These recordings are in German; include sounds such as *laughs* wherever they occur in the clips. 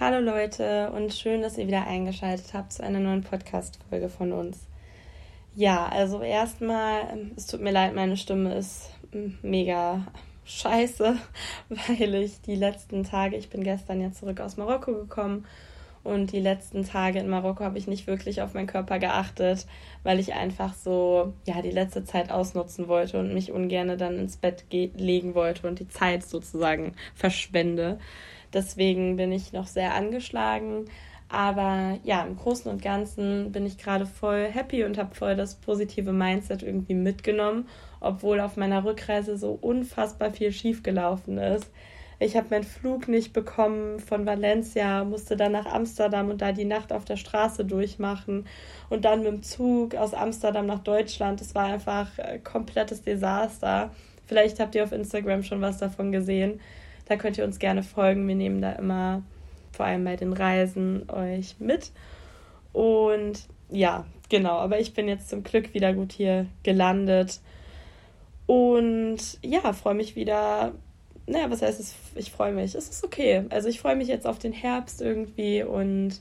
Hallo Leute und schön, dass ihr wieder eingeschaltet habt zu einer neuen Podcast-Folge von uns. Ja, also erstmal, es tut mir leid, meine Stimme ist mega scheiße, *laughs* weil ich die letzten Tage, ich bin gestern ja zurück aus Marokko gekommen und die letzten Tage in Marokko habe ich nicht wirklich auf meinen Körper geachtet, weil ich einfach so, ja, die letzte Zeit ausnutzen wollte und mich ungern dann ins Bett legen wollte und die Zeit sozusagen verschwende. Deswegen bin ich noch sehr angeschlagen. Aber ja, im Großen und Ganzen bin ich gerade voll happy und habe voll das positive Mindset irgendwie mitgenommen, obwohl auf meiner Rückreise so unfassbar viel schiefgelaufen ist. Ich habe meinen Flug nicht bekommen von Valencia, musste dann nach Amsterdam und da die Nacht auf der Straße durchmachen und dann mit dem Zug aus Amsterdam nach Deutschland. Es war einfach ein komplettes Desaster. Vielleicht habt ihr auf Instagram schon was davon gesehen. Da könnt ihr uns gerne folgen. Wir nehmen da immer, vor allem bei den Reisen, euch mit. Und ja, genau. Aber ich bin jetzt zum Glück wieder gut hier gelandet. Und ja, freue mich wieder. Naja, was heißt es? Ich freue mich. Es ist okay. Also ich freue mich jetzt auf den Herbst irgendwie und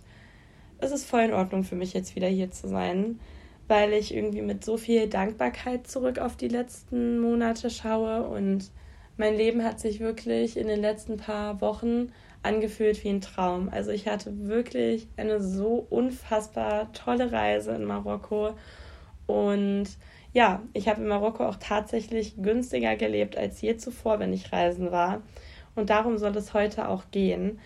es ist voll in Ordnung für mich jetzt wieder hier zu sein, weil ich irgendwie mit so viel Dankbarkeit zurück auf die letzten Monate schaue und mein Leben hat sich wirklich in den letzten paar Wochen angefühlt wie ein Traum. Also ich hatte wirklich eine so unfassbar tolle Reise in Marokko und ja, ich habe in Marokko auch tatsächlich günstiger gelebt als je zuvor, wenn ich reisen war. Und darum soll es heute auch gehen.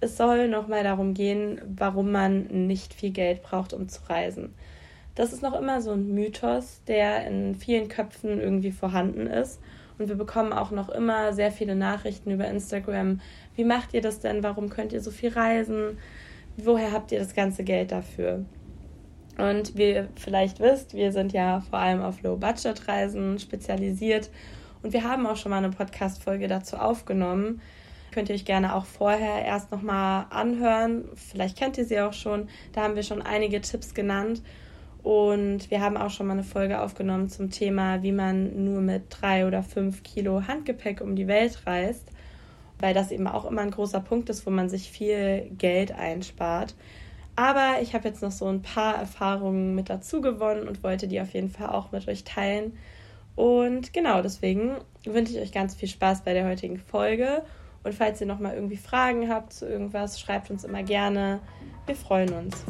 Es soll nochmal darum gehen, warum man nicht viel Geld braucht, um zu reisen. Das ist noch immer so ein Mythos, der in vielen Köpfen irgendwie vorhanden ist. Und wir bekommen auch noch immer sehr viele Nachrichten über Instagram. Wie macht ihr das denn? Warum könnt ihr so viel reisen? Woher habt ihr das ganze Geld dafür? Und wie ihr vielleicht wisst, wir sind ja vor allem auf Low-Budget-Reisen spezialisiert. Und wir haben auch schon mal eine Podcast-Folge dazu aufgenommen. Könnt ihr euch gerne auch vorher erst nochmal anhören. Vielleicht kennt ihr sie auch schon. Da haben wir schon einige Tipps genannt. Und wir haben auch schon mal eine Folge aufgenommen zum Thema, wie man nur mit drei oder fünf Kilo Handgepäck um die Welt reist, weil das eben auch immer ein großer Punkt ist, wo man sich viel Geld einspart. Aber ich habe jetzt noch so ein paar Erfahrungen mit dazu gewonnen und wollte die auf jeden Fall auch mit euch teilen. Und genau deswegen wünsche ich euch ganz viel Spaß bei der heutigen Folge. Und falls ihr noch mal irgendwie Fragen habt zu irgendwas, schreibt uns immer gerne. Wir freuen uns.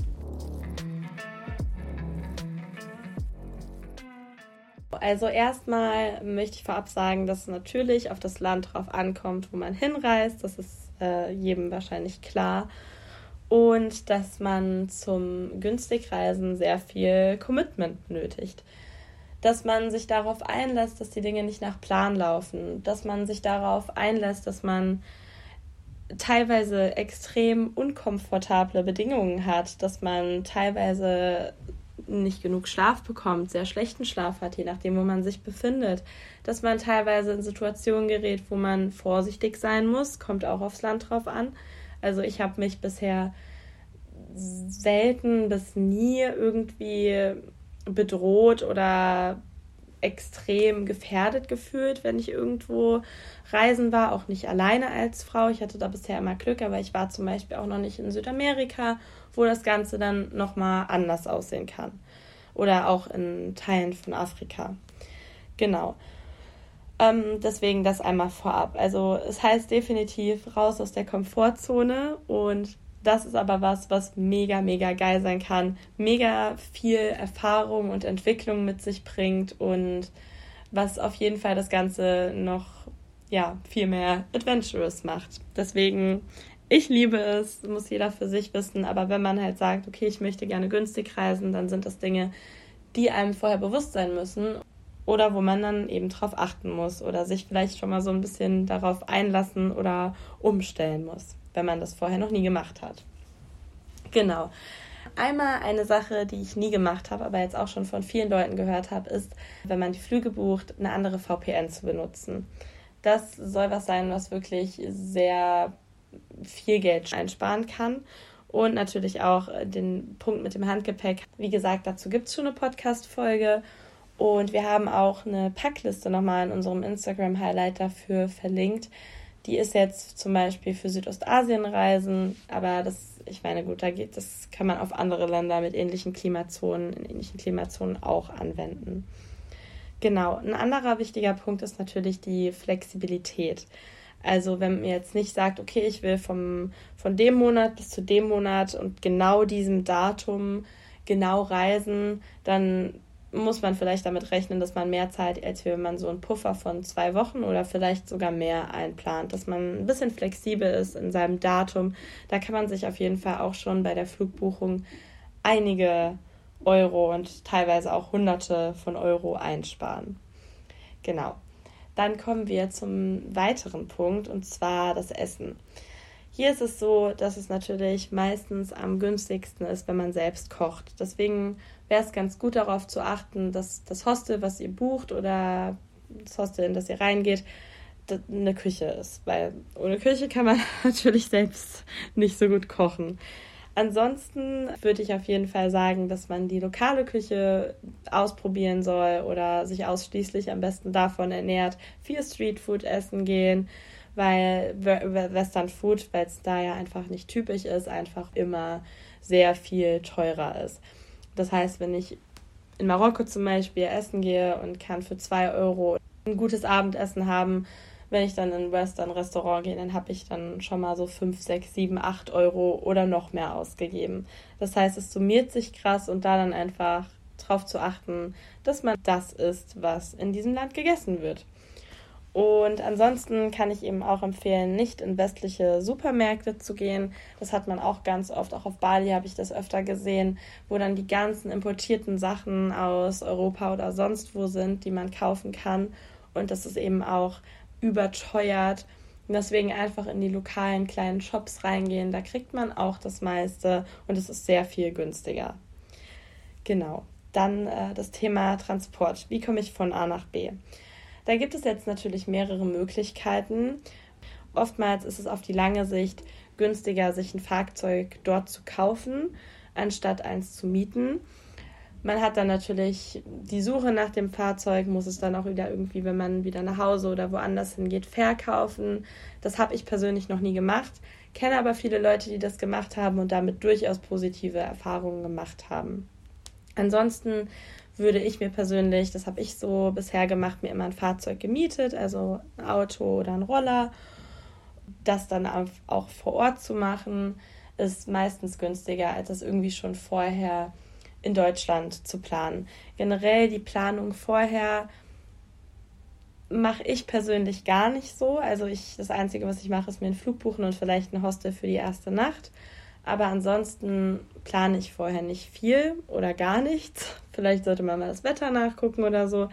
Also erstmal möchte ich vorab sagen, dass es natürlich auf das Land drauf ankommt, wo man hinreist. Das ist äh, jedem wahrscheinlich klar. Und dass man zum Günstigreisen sehr viel Commitment benötigt. Dass man sich darauf einlässt, dass die Dinge nicht nach Plan laufen. Dass man sich darauf einlässt, dass man teilweise extrem unkomfortable Bedingungen hat, dass man teilweise nicht genug Schlaf bekommt, sehr schlechten Schlaf hat, je nachdem, wo man sich befindet, dass man teilweise in Situationen gerät, wo man vorsichtig sein muss, kommt auch aufs Land drauf an. Also ich habe mich bisher selten bis nie irgendwie bedroht oder extrem gefährdet gefühlt, wenn ich irgendwo reisen war, auch nicht alleine als Frau. Ich hatte da bisher immer Glück, aber ich war zum Beispiel auch noch nicht in Südamerika, wo das Ganze dann nochmal anders aussehen kann. Oder auch in Teilen von Afrika. Genau. Ähm, deswegen das einmal vorab. Also es heißt definitiv raus aus der Komfortzone und das ist aber was, was mega, mega geil sein kann, mega viel Erfahrung und Entwicklung mit sich bringt und was auf jeden Fall das Ganze noch ja, viel mehr adventurous macht. Deswegen, ich liebe es, muss jeder für sich wissen, aber wenn man halt sagt, okay, ich möchte gerne günstig reisen, dann sind das Dinge, die einem vorher bewusst sein müssen oder wo man dann eben drauf achten muss oder sich vielleicht schon mal so ein bisschen darauf einlassen oder umstellen muss, wenn man das vorher noch nie gemacht hat. Genau. Einmal eine Sache, die ich nie gemacht habe, aber jetzt auch schon von vielen Leuten gehört habe, ist, wenn man die Flüge bucht, eine andere VPN zu benutzen. Das soll was sein, was wirklich sehr viel Geld einsparen kann. Und natürlich auch den Punkt mit dem Handgepäck. Wie gesagt, dazu gibt es schon eine Podcast-Folge. Und wir haben auch eine Packliste nochmal in unserem Instagram-Highlight dafür verlinkt, Die ist jetzt zum Beispiel für Südostasien-Reisen, aber das, ich meine, gut, da geht, das kann man auf andere Länder mit ähnlichen Klimazonen, in ähnlichen Klimazonen auch anwenden. Genau, ein anderer wichtiger Punkt ist natürlich die Flexibilität. Also wenn man jetzt nicht sagt, okay, ich will vom, von dem Monat bis zu dem Monat und genau diesem Datum genau reisen, dann muss man vielleicht damit rechnen, dass man mehr Zeit, als wenn man so einen Puffer von zwei Wochen oder vielleicht sogar mehr einplant, dass man ein bisschen flexibel ist in seinem Datum. Da kann man sich auf jeden Fall auch schon bei der Flugbuchung einige Euro und teilweise auch Hunderte von Euro einsparen. Genau. Dann kommen wir zum weiteren Punkt und zwar das Essen. Hier ist es so, dass es natürlich meistens am günstigsten ist, wenn man selbst kocht. Deswegen wäre es ganz gut darauf zu achten, dass das Hostel, was ihr bucht oder das Hostel, in das ihr reingeht, eine Küche ist. Weil ohne Küche kann man *laughs* natürlich selbst nicht so gut kochen. Ansonsten würde ich auf jeden Fall sagen, dass man die lokale Küche ausprobieren soll oder sich ausschließlich am besten davon ernährt, viel Streetfood essen gehen, weil Western Food, weil es da ja einfach nicht typisch ist, einfach immer sehr viel teurer ist. Das heißt, wenn ich in Marokko zum Beispiel essen gehe und kann für zwei Euro ein gutes Abendessen haben, wenn ich dann in ein Western-Restaurant gehe, dann habe ich dann schon mal so 5, 6, 7, 8 Euro oder noch mehr ausgegeben. Das heißt, es summiert sich krass und da dann einfach darauf zu achten, dass man das isst, was in diesem Land gegessen wird. Und ansonsten kann ich eben auch empfehlen, nicht in westliche Supermärkte zu gehen. Das hat man auch ganz oft, auch auf Bali habe ich das öfter gesehen, wo dann die ganzen importierten Sachen aus Europa oder sonst wo sind, die man kaufen kann. Und das ist eben auch überteuert. Und deswegen einfach in die lokalen kleinen Shops reingehen. Da kriegt man auch das meiste und es ist sehr viel günstiger. Genau. Dann äh, das Thema Transport. Wie komme ich von A nach B? Da gibt es jetzt natürlich mehrere Möglichkeiten. Oftmals ist es auf die lange Sicht günstiger, sich ein Fahrzeug dort zu kaufen, anstatt eins zu mieten. Man hat dann natürlich die Suche nach dem Fahrzeug, muss es dann auch wieder irgendwie, wenn man wieder nach Hause oder woanders hingeht, verkaufen. Das habe ich persönlich noch nie gemacht, kenne aber viele Leute, die das gemacht haben und damit durchaus positive Erfahrungen gemacht haben. Ansonsten würde ich mir persönlich, das habe ich so bisher gemacht, mir immer ein Fahrzeug gemietet, also ein Auto oder ein Roller. Das dann auch vor Ort zu machen, ist meistens günstiger, als das irgendwie schon vorher in Deutschland zu planen. Generell die Planung vorher mache ich persönlich gar nicht so. Also ich, das Einzige, was ich mache, ist mir einen Flug buchen und vielleicht ein Hostel für die erste Nacht. Aber ansonsten plane ich vorher nicht viel oder gar nichts. Vielleicht sollte man mal das Wetter nachgucken oder so.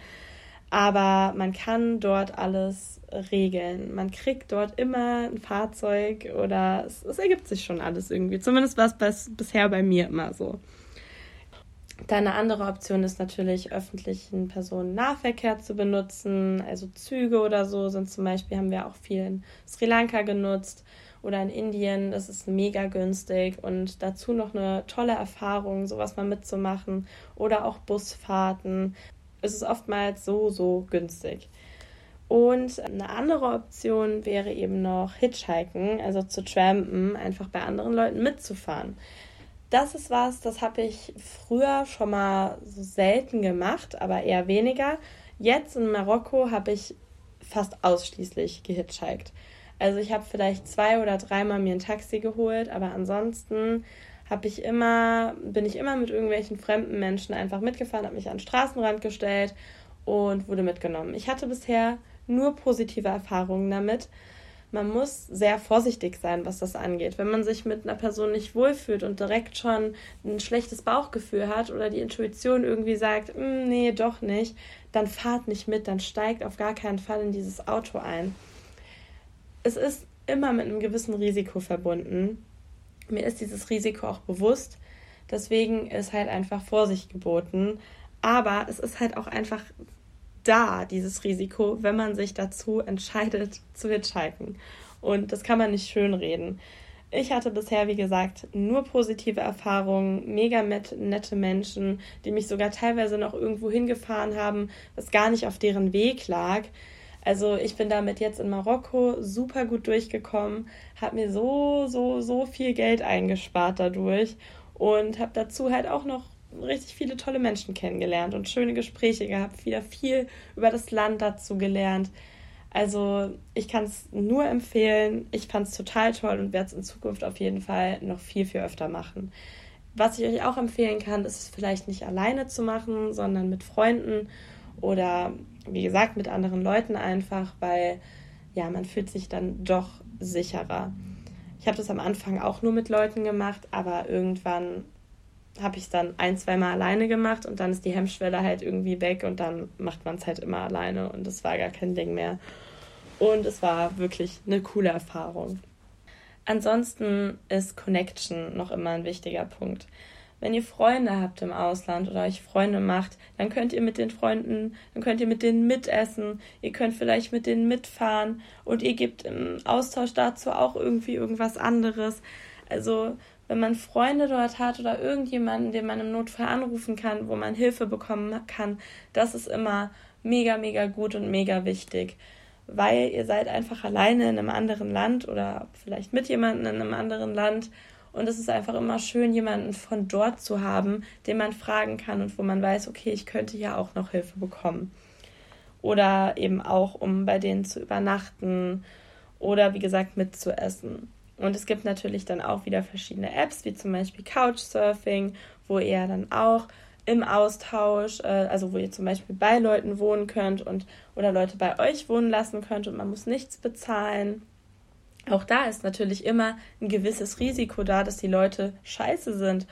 Aber man kann dort alles regeln. Man kriegt dort immer ein Fahrzeug oder es, es ergibt sich schon alles irgendwie. Zumindest war es bisher bei mir immer so. Dann eine andere Option ist natürlich, öffentlichen Personennahverkehr zu benutzen. Also Züge oder so sind zum Beispiel, haben wir auch viel in Sri Lanka genutzt oder in Indien. Das ist mega günstig und dazu noch eine tolle Erfahrung, sowas mal mitzumachen. Oder auch Busfahrten. Es ist oftmals so, so günstig. Und eine andere Option wäre eben noch Hitchhiken, also zu trampen, einfach bei anderen Leuten mitzufahren das ist was, das habe ich früher schon mal so selten gemacht, aber eher weniger. Jetzt in Marokko habe ich fast ausschließlich gehitchhiked. Also ich habe vielleicht zwei oder dreimal mir ein Taxi geholt, aber ansonsten habe ich immer, bin ich immer mit irgendwelchen fremden Menschen einfach mitgefahren, habe mich an den Straßenrand gestellt und wurde mitgenommen. Ich hatte bisher nur positive Erfahrungen damit man muss sehr vorsichtig sein, was das angeht. Wenn man sich mit einer Person nicht wohlfühlt und direkt schon ein schlechtes Bauchgefühl hat oder die Intuition irgendwie sagt, mm, nee, doch nicht, dann fahrt nicht mit, dann steigt auf gar keinen Fall in dieses Auto ein. Es ist immer mit einem gewissen Risiko verbunden. Mir ist dieses Risiko auch bewusst. Deswegen ist halt einfach Vorsicht geboten. Aber es ist halt auch einfach da, dieses Risiko, wenn man sich dazu entscheidet *laughs* zu hitchhiken. Und das kann man nicht schönreden. Ich hatte bisher, wie gesagt, nur positive Erfahrungen, mega nette Menschen, die mich sogar teilweise noch irgendwo hingefahren haben, was gar nicht auf deren Weg lag. Also ich bin damit jetzt in Marokko super gut durchgekommen, habe mir so, so, so viel Geld eingespart dadurch und habe dazu halt auch noch richtig viele tolle Menschen kennengelernt und schöne Gespräche gehabt, wieder viel über das Land dazu gelernt. Also ich kann es nur empfehlen. Ich fand es total toll und werde es in Zukunft auf jeden Fall noch viel, viel öfter machen. Was ich euch auch empfehlen kann, ist es vielleicht nicht alleine zu machen, sondern mit Freunden oder wie gesagt mit anderen Leuten einfach, weil ja, man fühlt sich dann doch sicherer. Ich habe das am Anfang auch nur mit Leuten gemacht, aber irgendwann habe ich es dann ein, zwei Mal alleine gemacht und dann ist die Hemmschwelle halt irgendwie weg und dann macht man es halt immer alleine und es war gar kein Ding mehr. Und es war wirklich eine coole Erfahrung. Ansonsten ist Connection noch immer ein wichtiger Punkt. Wenn ihr Freunde habt im Ausland oder euch Freunde macht, dann könnt ihr mit den Freunden, dann könnt ihr mit denen mitessen, ihr könnt vielleicht mit denen mitfahren und ihr gebt im Austausch dazu auch irgendwie irgendwas anderes. Also wenn man Freunde dort hat oder irgendjemanden, den man im Notfall anrufen kann, wo man Hilfe bekommen kann, das ist immer mega, mega gut und mega wichtig. Weil ihr seid einfach alleine in einem anderen Land oder vielleicht mit jemandem in einem anderen Land. Und es ist einfach immer schön, jemanden von dort zu haben, den man fragen kann und wo man weiß, okay, ich könnte ja auch noch Hilfe bekommen. Oder eben auch, um bei denen zu übernachten oder wie gesagt mitzuessen. Und es gibt natürlich dann auch wieder verschiedene Apps, wie zum Beispiel Couchsurfing, wo ihr dann auch im Austausch, äh, also wo ihr zum Beispiel bei Leuten wohnen könnt und oder Leute bei euch wohnen lassen könnt und man muss nichts bezahlen. Auch da ist natürlich immer ein gewisses Risiko da, dass die Leute scheiße sind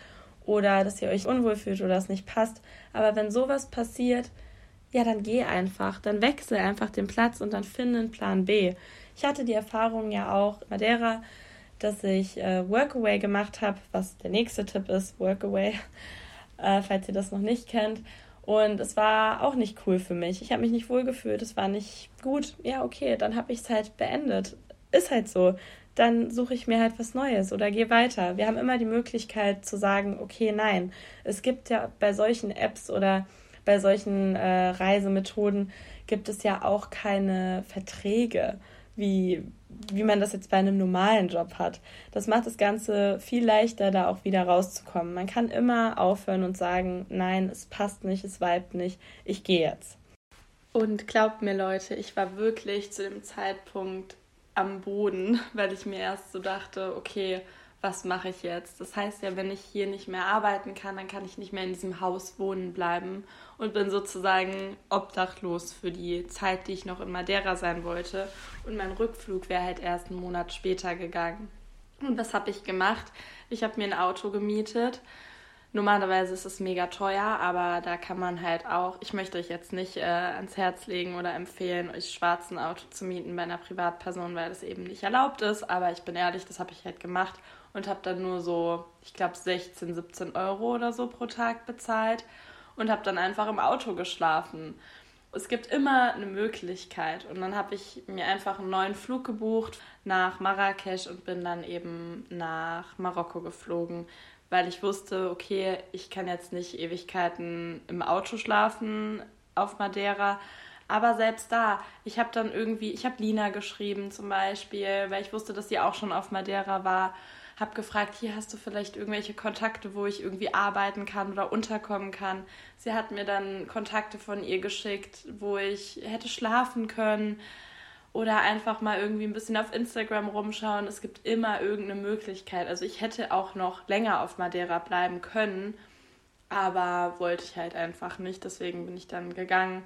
oder dass ihr euch unwohl fühlt oder es nicht passt. Aber wenn sowas passiert, ja, dann geh einfach, dann wechsel einfach den Platz und dann finde einen Plan B. Ich hatte die Erfahrung ja auch in Madeira, dass ich äh, Workaway gemacht habe, was der nächste Tipp ist, Workaway, *laughs* äh, falls ihr das noch nicht kennt. Und es war auch nicht cool für mich. Ich habe mich nicht wohl gefühlt, es war nicht gut. Ja, okay, dann habe ich es halt beendet. Ist halt so. Dann suche ich mir halt was Neues oder gehe weiter. Wir haben immer die Möglichkeit zu sagen, okay, nein. Es gibt ja bei solchen Apps oder bei solchen äh, Reisemethoden gibt es ja auch keine Verträge wie, wie man das jetzt bei einem normalen Job hat. Das macht das Ganze viel leichter, da auch wieder rauszukommen. Man kann immer aufhören und sagen, nein, es passt nicht, es weibt nicht, ich gehe jetzt. Und glaubt mir, Leute, ich war wirklich zu dem Zeitpunkt am Boden, *laughs* weil ich mir erst so dachte, okay, was mache ich jetzt? Das heißt ja, wenn ich hier nicht mehr arbeiten kann, dann kann ich nicht mehr in diesem Haus wohnen bleiben und bin sozusagen obdachlos für die Zeit, die ich noch in Madeira sein wollte. Und mein Rückflug wäre halt erst einen Monat später gegangen. Und was habe ich gemacht? Ich habe mir ein Auto gemietet. Normalerweise ist es mega teuer, aber da kann man halt auch, ich möchte euch jetzt nicht äh, ans Herz legen oder empfehlen, euch schwarzen Auto zu mieten bei einer Privatperson, weil das eben nicht erlaubt ist. Aber ich bin ehrlich, das habe ich halt gemacht und habe dann nur so, ich glaube, 16, 17 Euro oder so pro Tag bezahlt und habe dann einfach im Auto geschlafen. Es gibt immer eine Möglichkeit. Und dann habe ich mir einfach einen neuen Flug gebucht nach Marrakesch und bin dann eben nach Marokko geflogen, weil ich wusste, okay, ich kann jetzt nicht Ewigkeiten im Auto schlafen auf Madeira, aber selbst da, ich habe dann irgendwie, ich habe Lina geschrieben zum Beispiel, weil ich wusste, dass sie auch schon auf Madeira war habe gefragt, hier hast du vielleicht irgendwelche Kontakte, wo ich irgendwie arbeiten kann oder unterkommen kann. Sie hat mir dann Kontakte von ihr geschickt, wo ich hätte schlafen können oder einfach mal irgendwie ein bisschen auf Instagram rumschauen. Es gibt immer irgendeine Möglichkeit. Also ich hätte auch noch länger auf Madeira bleiben können, aber wollte ich halt einfach nicht. Deswegen bin ich dann gegangen.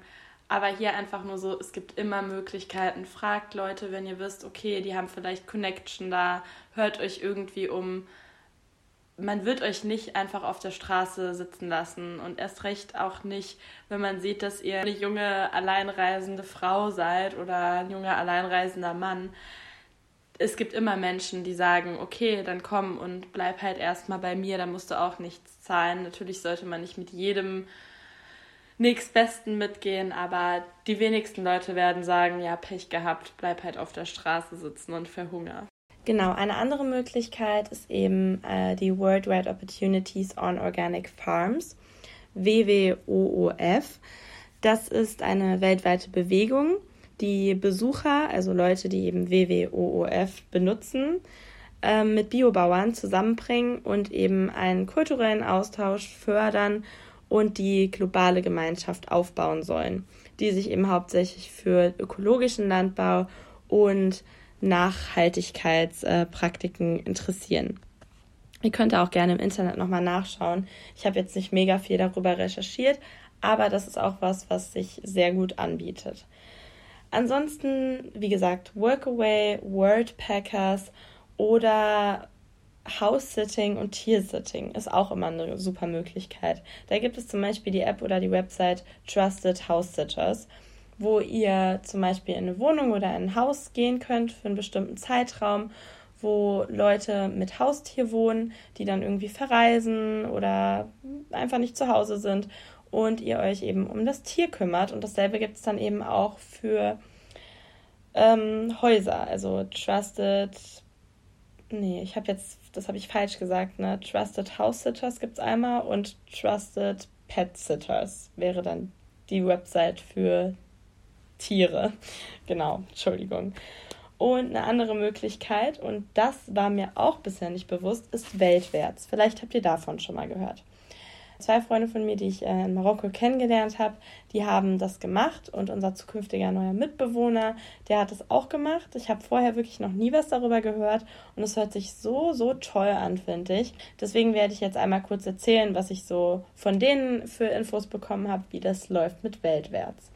Aber hier einfach nur so, es gibt immer Möglichkeiten. Fragt Leute, wenn ihr wisst, okay, die haben vielleicht Connection da, hört euch irgendwie um. Man wird euch nicht einfach auf der Straße sitzen lassen und erst recht auch nicht, wenn man sieht, dass ihr eine junge alleinreisende Frau seid oder ein junger alleinreisender Mann. Es gibt immer Menschen, die sagen, okay, dann komm und bleib halt erstmal bei mir, da musst du auch nichts zahlen. Natürlich sollte man nicht mit jedem nächstbesten mitgehen, aber die wenigsten Leute werden sagen, ja, Pech gehabt, bleib halt auf der Straße sitzen und verhunger. Genau, eine andere Möglichkeit ist eben äh, die Worldwide Opportunities on Organic Farms, WWOOF. Das ist eine weltweite Bewegung, die Besucher, also Leute, die eben WWOOF benutzen, ähm, mit Biobauern zusammenbringen und eben einen kulturellen Austausch fördern und die globale Gemeinschaft aufbauen sollen, die sich eben hauptsächlich für ökologischen Landbau und Nachhaltigkeitspraktiken interessieren. Ihr könnt auch gerne im Internet nochmal nachschauen. Ich habe jetzt nicht mega viel darüber recherchiert, aber das ist auch was, was sich sehr gut anbietet. Ansonsten, wie gesagt, Workaway, Wordpackers oder House-Sitting und Tier-Sitting ist auch immer eine super Möglichkeit. Da gibt es zum Beispiel die App oder die Website Trusted House Sitters, wo ihr zum Beispiel in eine Wohnung oder in ein Haus gehen könnt für einen bestimmten Zeitraum, wo Leute mit Haustier wohnen, die dann irgendwie verreisen oder einfach nicht zu Hause sind und ihr euch eben um das Tier kümmert. Und dasselbe gibt es dann eben auch für ähm, Häuser, also Trusted Nee, ich habe jetzt, das habe ich falsch gesagt, ne? Trusted House Sitters gibt es einmal und Trusted Pet Sitters wäre dann die Website für Tiere. *laughs* Genau, Entschuldigung. Und eine andere Möglichkeit, und das war mir auch bisher nicht bewusst, ist weltwärts. Vielleicht habt ihr davon schon mal gehört. Zwei Freunde von mir, die ich äh, in Marokko kennengelernt habe, die haben das gemacht und unser zukünftiger neuer Mitbewohner, der hat es auch gemacht. Ich habe vorher wirklich noch nie was darüber gehört und es hört sich so, so toll an, finde ich. Deswegen werde ich jetzt einmal kurz erzählen, was ich so von denen für Infos bekommen habe, wie das läuft mit Weltwärts.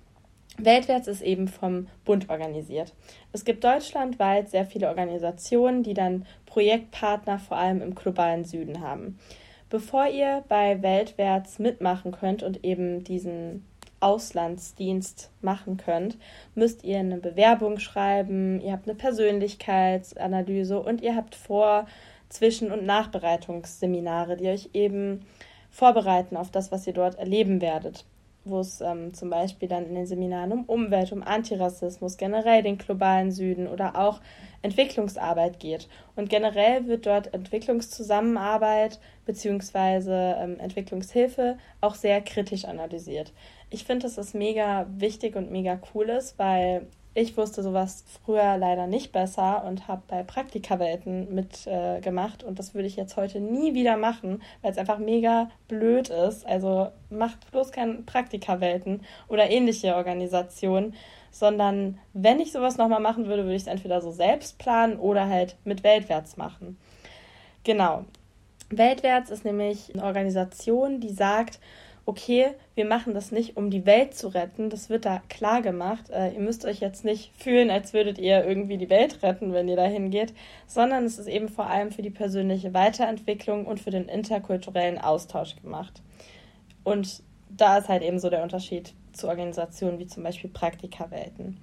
Weltwärts ist eben vom Bund organisiert. Es gibt deutschlandweit sehr viele Organisationen, die dann Projektpartner vor allem im globalen Süden haben. Bevor ihr bei Weltwärts mitmachen könnt und eben diesen Auslandsdienst machen könnt, müsst ihr eine Bewerbung schreiben, ihr habt eine Persönlichkeitsanalyse und ihr habt Vor-, Zwischen- und Nachbereitungsseminare, die euch eben vorbereiten auf das, was ihr dort erleben werdet wo es ähm, zum Beispiel dann in den Seminaren um Umwelt, um Antirassismus, generell den globalen Süden oder auch Entwicklungsarbeit geht. Und generell wird dort Entwicklungszusammenarbeit bzw. Ähm, Entwicklungshilfe auch sehr kritisch analysiert. Ich finde, dass das mega wichtig und mega cool ist, weil ich wusste sowas früher leider nicht besser und habe bei Praktikawelten mitgemacht äh, und das würde ich jetzt heute nie wieder machen, weil es einfach mega blöd ist. Also macht bloß keine Praktikawelten oder ähnliche Organisationen, sondern wenn ich sowas nochmal machen würde, würde ich es entweder so selbst planen oder halt mit Weltwärts machen. Genau. Weltwärts ist nämlich eine Organisation, die sagt, okay, wir machen das nicht, um die Welt zu retten. Das wird da klar gemacht. Äh, ihr müsst euch jetzt nicht fühlen, als würdet ihr irgendwie die Welt retten, wenn ihr da hingeht, sondern es ist eben vor allem für die persönliche Weiterentwicklung und für den interkulturellen Austausch gemacht. Und da ist halt eben so der Unterschied zu Organisationen wie zum Beispiel Praktikawelten.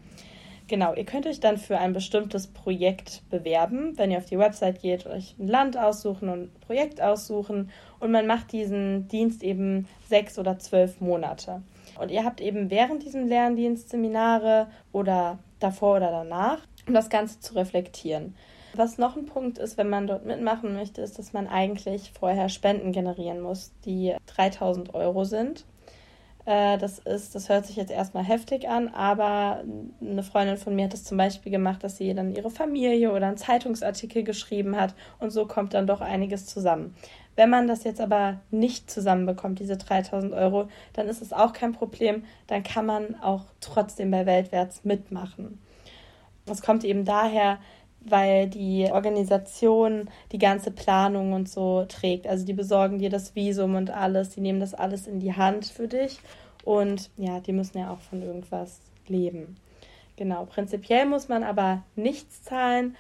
Genau, ihr könnt euch dann für ein bestimmtes Projekt bewerben, wenn ihr auf die Website geht, euch ein Land aussuchen und ein Projekt aussuchen und man macht diesen Dienst eben sechs oder zwölf Monate. Und ihr habt eben während diesem Lerndienst Seminare oder davor oder danach, um das Ganze zu reflektieren. Was noch ein Punkt ist, wenn man dort mitmachen möchte, ist, dass man eigentlich vorher Spenden generieren muss, die 3000 Euro sind. Äh, das ist, das hört sich jetzt erstmal heftig an, aber eine Freundin von mir hat das zum Beispiel gemacht, dass sie dann ihre Familie oder einen Zeitungsartikel geschrieben hat und so kommt dann doch einiges zusammen. Wenn man das jetzt aber nicht zusammenbekommt, diese 3000 Euro, dann ist es auch kein Problem. Dann kann man auch trotzdem bei Weltwärts mitmachen. Das kommt eben daher, weil die Organisation die ganze Planung und so trägt. Also die besorgen dir das Visum und alles, die nehmen das alles in die Hand für dich und ja, die müssen ja auch von irgendwas leben. Genau, prinzipiell muss man aber nichts zahlen.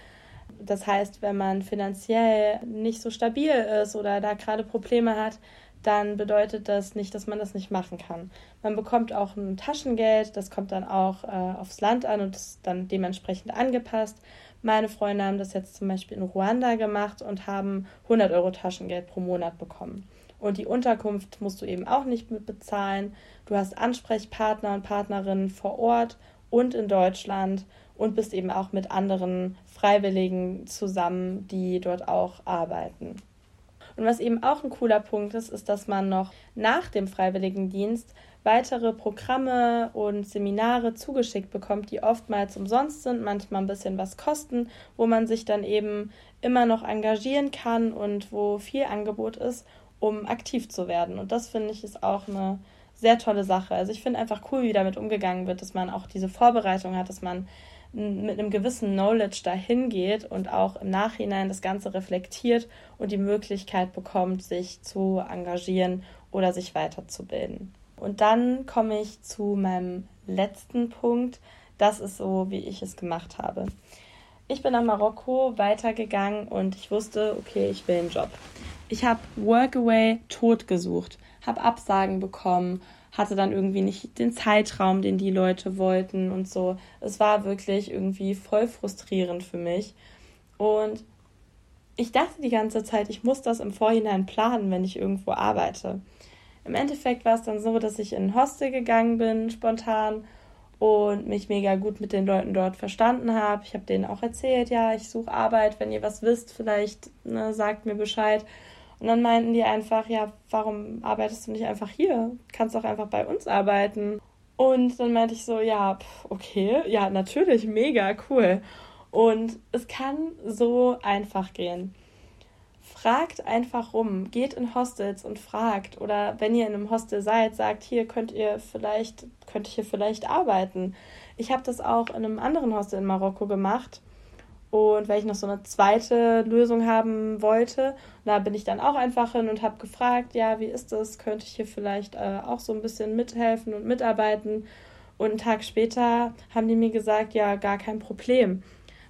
Das heißt, wenn man finanziell nicht so stabil ist oder da gerade Probleme hat, dann bedeutet das nicht, dass man das nicht machen kann. Man bekommt auch ein Taschengeld, das kommt dann auch äh, aufs Land an und ist dann dementsprechend angepasst. Meine Freunde haben das jetzt zum Beispiel in Ruanda gemacht und haben 100 Euro Taschengeld pro Monat bekommen. Und die Unterkunft musst du eben auch nicht mit bezahlen. Du hast Ansprechpartner und Partnerinnen vor Ort und in Deutschland und bist eben auch mit anderen Freiwilligen zusammen, die dort auch arbeiten. Und was eben auch ein cooler Punkt ist, ist, dass man noch nach dem Freiwilligendienst weitere Programme und Seminare zugeschickt bekommt, die oftmals umsonst sind, manchmal ein bisschen was kosten, wo man sich dann eben immer noch engagieren kann und wo viel Angebot ist, um aktiv zu werden. Und das finde ich ist auch eine sehr tolle Sache. Also ich finde einfach cool, wie damit umgegangen wird, dass man auch diese Vorbereitung hat, dass man mit einem gewissen Knowledge dahin geht und auch im Nachhinein das Ganze reflektiert und die Möglichkeit bekommt, sich zu engagieren oder sich weiterzubilden. Und dann komme ich zu meinem letzten Punkt. Das ist so, wie ich es gemacht habe. Ich bin nach Marokko weitergegangen und ich wusste, okay, ich will einen Job. Ich habe Workaway tot gesucht, habe Absagen bekommen, hatte dann irgendwie nicht den Zeitraum, den die Leute wollten und so. Es war wirklich irgendwie voll frustrierend für mich. Und ich dachte die ganze Zeit, ich muss das im Vorhinein planen, wenn ich irgendwo arbeite. Im Endeffekt war es dann so, dass ich in ein Hostel gegangen bin, spontan, und mich mega gut mit den Leuten dort verstanden habe. Ich habe denen auch erzählt, ja, ich suche Arbeit, wenn ihr was wisst, vielleicht ne, sagt mir Bescheid. Und dann meinten die einfach, ja, warum arbeitest du nicht einfach hier? Kannst auch einfach bei uns arbeiten. Und dann meinte ich so, ja, okay, ja, natürlich, mega cool. Und es kann so einfach gehen fragt einfach rum, geht in Hostels und fragt. Oder wenn ihr in einem Hostel seid, sagt, hier könnt ihr vielleicht, könnt hier vielleicht arbeiten. Ich habe das auch in einem anderen Hostel in Marokko gemacht. Und weil ich noch so eine zweite Lösung haben wollte, da bin ich dann auch einfach hin und habe gefragt, ja, wie ist das? Könnte ich hier vielleicht äh, auch so ein bisschen mithelfen und mitarbeiten? Und einen Tag später haben die mir gesagt, ja, gar kein Problem.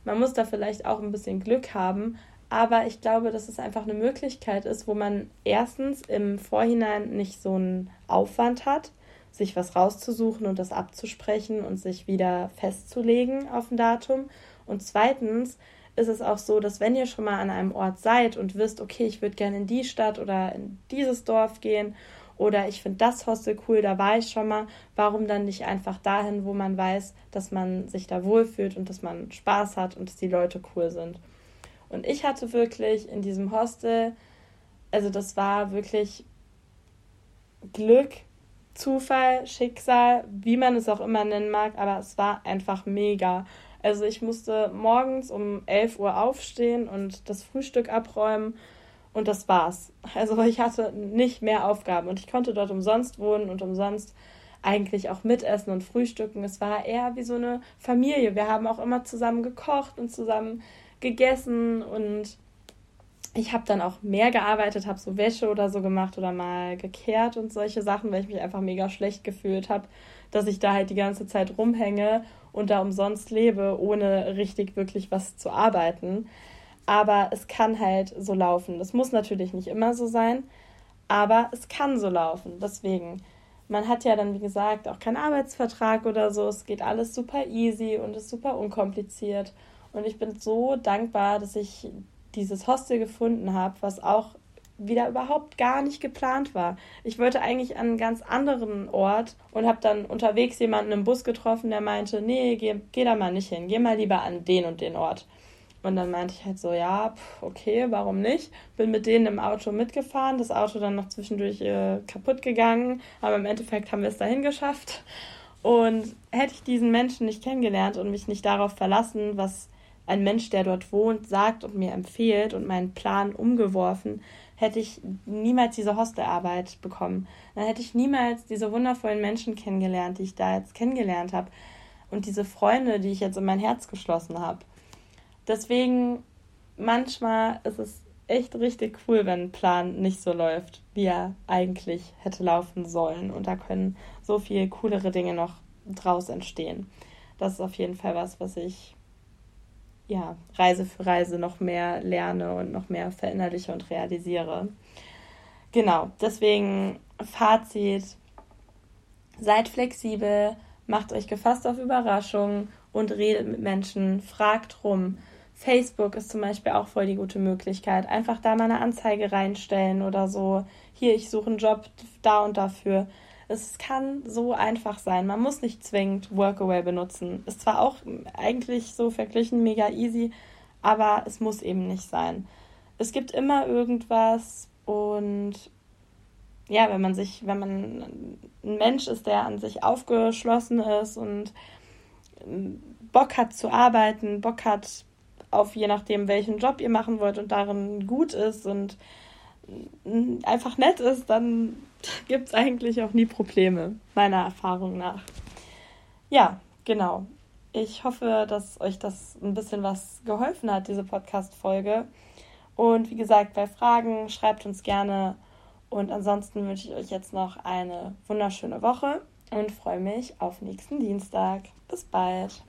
Man muss da vielleicht auch ein bisschen Glück haben, aber ich glaube, dass es einfach eine Möglichkeit ist, wo man erstens im Vorhinein nicht so einen Aufwand hat, sich was rauszusuchen und das abzusprechen und sich wieder festzulegen auf ein Datum. Und zweitens ist es auch so, dass wenn ihr schon mal an einem Ort seid und wisst, okay, ich würde gerne in die Stadt oder in dieses Dorf gehen oder ich finde das Hostel cool, da war ich schon mal, warum dann nicht einfach dahin, wo man weiß, dass man sich da wohlfühlt und dass man Spaß hat und dass die Leute cool sind. Und ich hatte wirklich in diesem Hostel, also das war wirklich Glück, Zufall, Schicksal, wie man es auch immer nennen mag, aber es war einfach mega. Also ich musste morgens um 11 Uhr aufstehen und das Frühstück abräumen und das war's. Also *laughs* ich hatte nicht mehr Aufgaben und ich konnte dort umsonst wohnen und umsonst eigentlich auch mitessen und frühstücken. Es war eher wie so eine Familie. Wir haben auch immer zusammen gekocht und zusammen gegessen und ich habe dann auch mehr gearbeitet, habe so Wäsche oder so gemacht oder mal gekehrt und solche Sachen, weil ich mich einfach mega schlecht gefühlt habe, dass ich da halt die ganze Zeit rumhänge und da umsonst lebe, ohne richtig wirklich was zu arbeiten. Aber es kann halt so laufen. Das muss natürlich nicht immer so sein, aber es kann so laufen. Deswegen, man hat ja dann, wie gesagt, auch keinen Arbeitsvertrag oder so. Es geht alles super easy und ist super unkompliziert. Und ich bin so dankbar, dass ich dieses Hostel gefunden habe, was auch wieder überhaupt gar nicht geplant war. Ich wollte eigentlich an einen ganz anderen Ort und habe dann unterwegs jemanden im Bus getroffen, der meinte, nee, geh, geh da mal nicht hin, geh mal lieber an den und den Ort. Und dann meinte ich halt so, ja, okay, warum nicht? Bin mit denen im Auto mitgefahren, das Auto dann noch zwischendurch äh, kaputt gegangen, aber im Endeffekt haben wir es dahin geschafft. Und hätte ich diesen Menschen nicht kennengelernt und mich nicht darauf verlassen, was ein Mensch, der dort wohnt, sagt und mir empfiehlt und meinen Plan umgeworfen, hätte ich niemals diese Hostelarbeit bekommen. Dann hätte ich niemals diese wundervollen Menschen kennengelernt, die ich da jetzt kennengelernt habe. Und diese Freunde, die ich jetzt in mein Herz geschlossen habe. Deswegen, manchmal ist es echt richtig cool, wenn ein Plan nicht so läuft, wie er eigentlich hätte laufen sollen. Und da können so viel coolere Dinge noch draus entstehen. Das ist auf jeden Fall was, was ich ja, Reise für Reise noch mehr lerne und noch mehr verinnerliche und realisiere. Genau, deswegen Fazit, seid flexibel, macht euch gefasst auf Überraschungen und redet mit Menschen, fragt rum. Facebook ist zum Beispiel auch voll die gute Möglichkeit. Einfach da mal eine Anzeige reinstellen oder so. Hier, ich suche einen Job da und dafür. Es kann so einfach sein. Man muss nicht zwingend Workaway benutzen. Ist zwar auch eigentlich so verglichen mega easy, aber es muss eben nicht sein. Es gibt immer irgendwas, Und ja, wenn man sich, wenn man ein Mensch ist, der an sich aufgeschlossen ist und Bock hat zu arbeiten, Bock hat auf je nachdem, welchen Job ihr machen wollt und darin gut ist und einfach nett ist, dann gibt es eigentlich auch nie Probleme, meiner Erfahrung nach. Ja, genau. Ich hoffe, dass euch das ein bisschen was geholfen hat, diese Podcast-Folge. Und wie gesagt, bei Fragen schreibt uns gerne. Und ansonsten wünsche ich euch jetzt noch eine wunderschöne Woche und freue mich auf nächsten Dienstag. Bis bald.